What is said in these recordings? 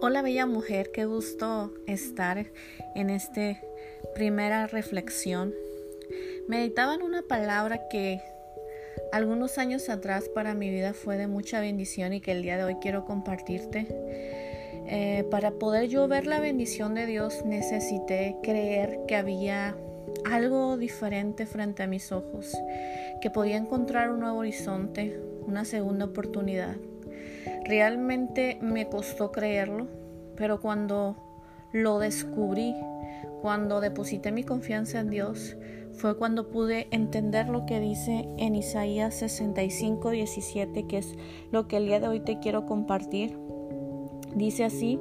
Hola bella mujer, qué gusto estar en esta primera reflexión. Meditaba en una palabra que algunos años atrás para mi vida fue de mucha bendición y que el día de hoy quiero compartirte. Eh, para poder yo ver la bendición de Dios necesité creer que había algo diferente frente a mis ojos, que podía encontrar un nuevo horizonte, una segunda oportunidad. Realmente me costó creerlo, pero cuando lo descubrí, cuando deposité mi confianza en Dios, fue cuando pude entender lo que dice en Isaías 65, 17, que es lo que el día de hoy te quiero compartir. Dice así,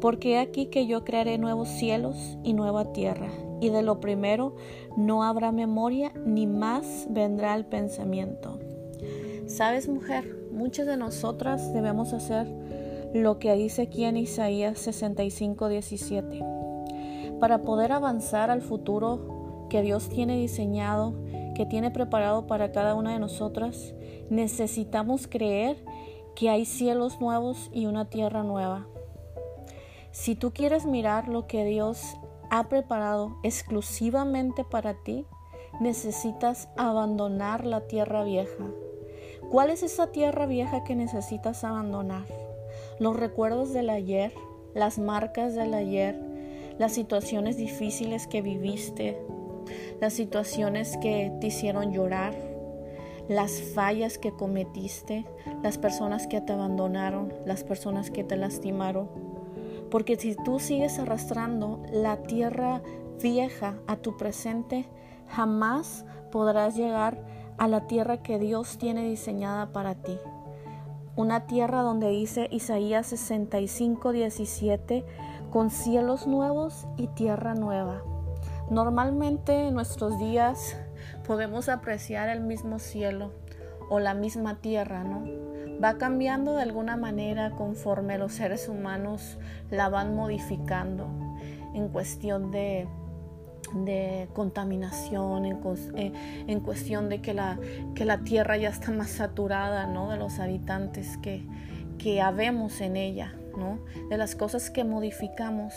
porque aquí que yo crearé nuevos cielos y nueva tierra, y de lo primero no habrá memoria, ni más vendrá el pensamiento. Sabes, mujer, muchas de nosotras debemos hacer lo que dice aquí en Isaías 65, 17. Para poder avanzar al futuro que Dios tiene diseñado, que tiene preparado para cada una de nosotras, necesitamos creer que hay cielos nuevos y una tierra nueva. Si tú quieres mirar lo que Dios ha preparado exclusivamente para ti, necesitas abandonar la tierra vieja. ¿Cuál es esa tierra vieja que necesitas abandonar? Los recuerdos del ayer, las marcas del ayer, las situaciones difíciles que viviste, las situaciones que te hicieron llorar, las fallas que cometiste, las personas que te abandonaron, las personas que te lastimaron. Porque si tú sigues arrastrando la tierra vieja a tu presente, jamás podrás llegar a la tierra que Dios tiene diseñada para ti. Una tierra donde dice Isaías 65, 17, con cielos nuevos y tierra nueva. Normalmente en nuestros días podemos apreciar el mismo cielo o la misma tierra, ¿no? Va cambiando de alguna manera conforme los seres humanos la van modificando en cuestión de, de contaminación, en, eh, en, cuestión de que la, que la tierra ya está más saturada, ¿no? De los habitantes que, que habemos en ella de las cosas que modificamos.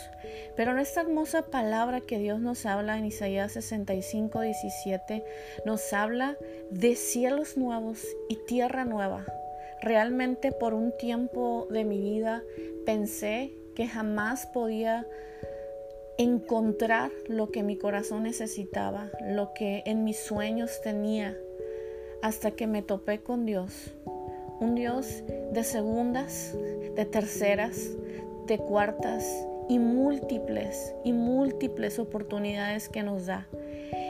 Pero en esta hermosa palabra que Dios nos habla en Isaías 65, 17, nos habla de cielos nuevos y tierra nueva. Realmente por un tiempo de mi vida pensé que jamás podía encontrar lo que mi corazón necesitaba, lo que en mis sueños tenía, hasta que me topé con Dios un Dios de segundas, de terceras, de cuartas y múltiples y múltiples oportunidades que nos da.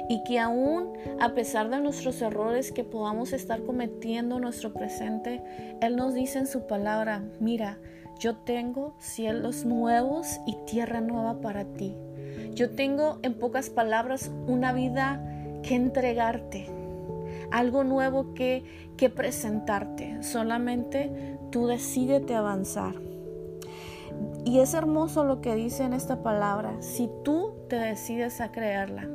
Y que aún a pesar de nuestros errores que podamos estar cometiendo en nuestro presente, Él nos dice en su palabra, mira, yo tengo cielos nuevos y tierra nueva para ti. Yo tengo en pocas palabras una vida que entregarte, algo nuevo que, que presentarte. Solamente tú decidete avanzar. Y es hermoso lo que dice en esta palabra. Si tú te decides a creerla,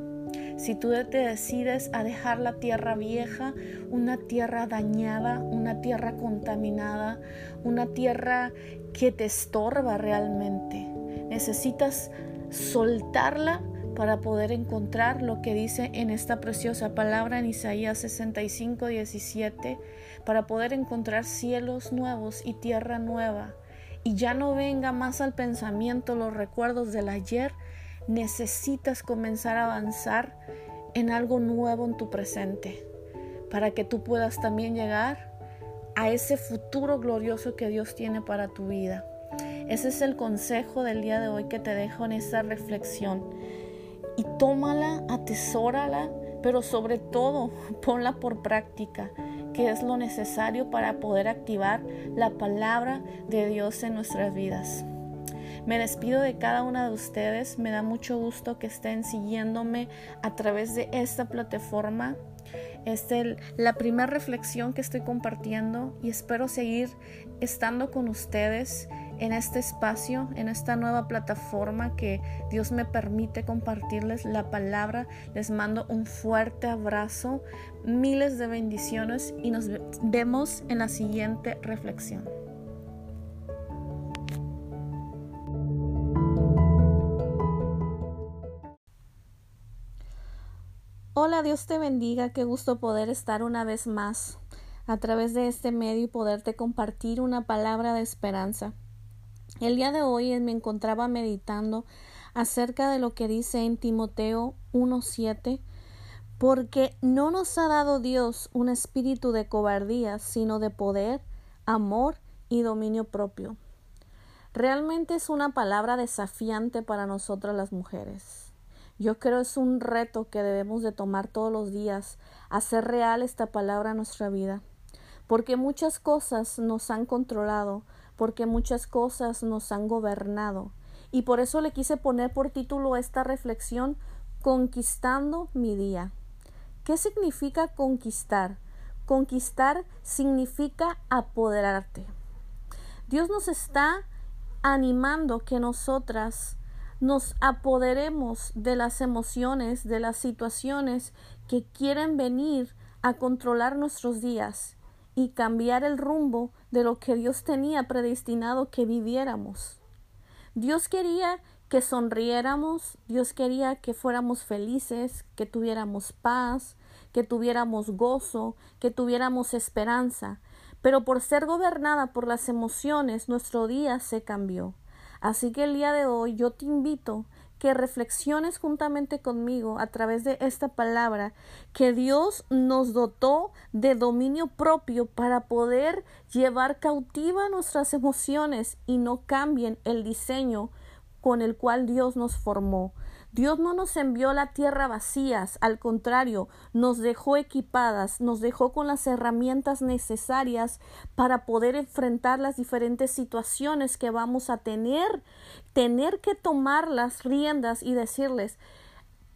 si tú te decides a dejar la tierra vieja, una tierra dañada, una tierra contaminada, una tierra que te estorba realmente, necesitas soltarla para poder encontrar lo que dice en esta preciosa palabra en Isaías 65, 17, para poder encontrar cielos nuevos y tierra nueva. Y ya no venga más al pensamiento los recuerdos del ayer, necesitas comenzar a avanzar en algo nuevo en tu presente, para que tú puedas también llegar a ese futuro glorioso que Dios tiene para tu vida. Ese es el consejo del día de hoy que te dejo en esta reflexión y tómala, atesórala, pero sobre todo ponla por práctica, que es lo necesario para poder activar la palabra de Dios en nuestras vidas. Me despido de cada una de ustedes, me da mucho gusto que estén siguiéndome a través de esta plataforma. Es la primera reflexión que estoy compartiendo y espero seguir estando con ustedes en este espacio, en esta nueva plataforma que Dios me permite compartirles la palabra. Les mando un fuerte abrazo, miles de bendiciones y nos vemos en la siguiente reflexión. Hola, Dios te bendiga, qué gusto poder estar una vez más a través de este medio y poderte compartir una palabra de esperanza. El día de hoy me encontraba meditando acerca de lo que dice en Timoteo 1.7 porque no nos ha dado Dios un espíritu de cobardía, sino de poder, amor y dominio propio. Realmente es una palabra desafiante para nosotras las mujeres. Yo creo es un reto que debemos de tomar todos los días, hacer real esta palabra en nuestra vida, porque muchas cosas nos han controlado, porque muchas cosas nos han gobernado, y por eso le quise poner por título esta reflexión Conquistando mi día. ¿Qué significa conquistar? Conquistar significa apoderarte. Dios nos está animando que nosotras nos apoderemos de las emociones, de las situaciones que quieren venir a controlar nuestros días y cambiar el rumbo de lo que Dios tenía predestinado que viviéramos. Dios quería que sonriéramos, Dios quería que fuéramos felices, que tuviéramos paz, que tuviéramos gozo, que tuviéramos esperanza, pero por ser gobernada por las emociones nuestro día se cambió. Así que el día de hoy yo te invito que reflexiones juntamente conmigo a través de esta palabra que Dios nos dotó de dominio propio para poder llevar cautiva nuestras emociones y no cambien el diseño con el cual Dios nos formó. Dios no nos envió la tierra vacías, al contrario, nos dejó equipadas, nos dejó con las herramientas necesarias para poder enfrentar las diferentes situaciones que vamos a tener, tener que tomar las riendas y decirles,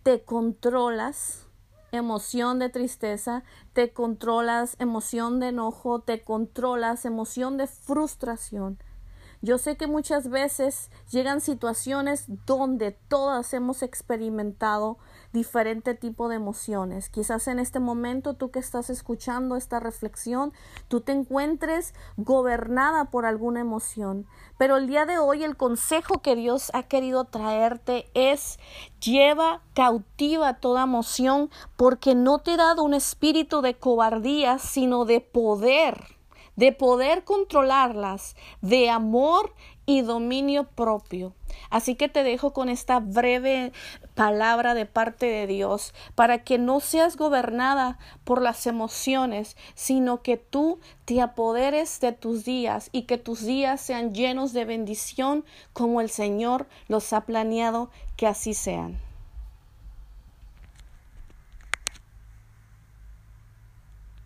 te controlas, emoción de tristeza, te controlas emoción de enojo, te controlas emoción de frustración. Yo sé que muchas veces llegan situaciones donde todas hemos experimentado diferente tipo de emociones. Quizás en este momento tú que estás escuchando esta reflexión, tú te encuentres gobernada por alguna emoción. Pero el día de hoy el consejo que Dios ha querido traerte es lleva cautiva toda emoción porque no te he dado un espíritu de cobardía, sino de poder de poder controlarlas, de amor y dominio propio. Así que te dejo con esta breve palabra de parte de Dios para que no seas gobernada por las emociones, sino que tú te apoderes de tus días y que tus días sean llenos de bendición como el Señor los ha planeado que así sean.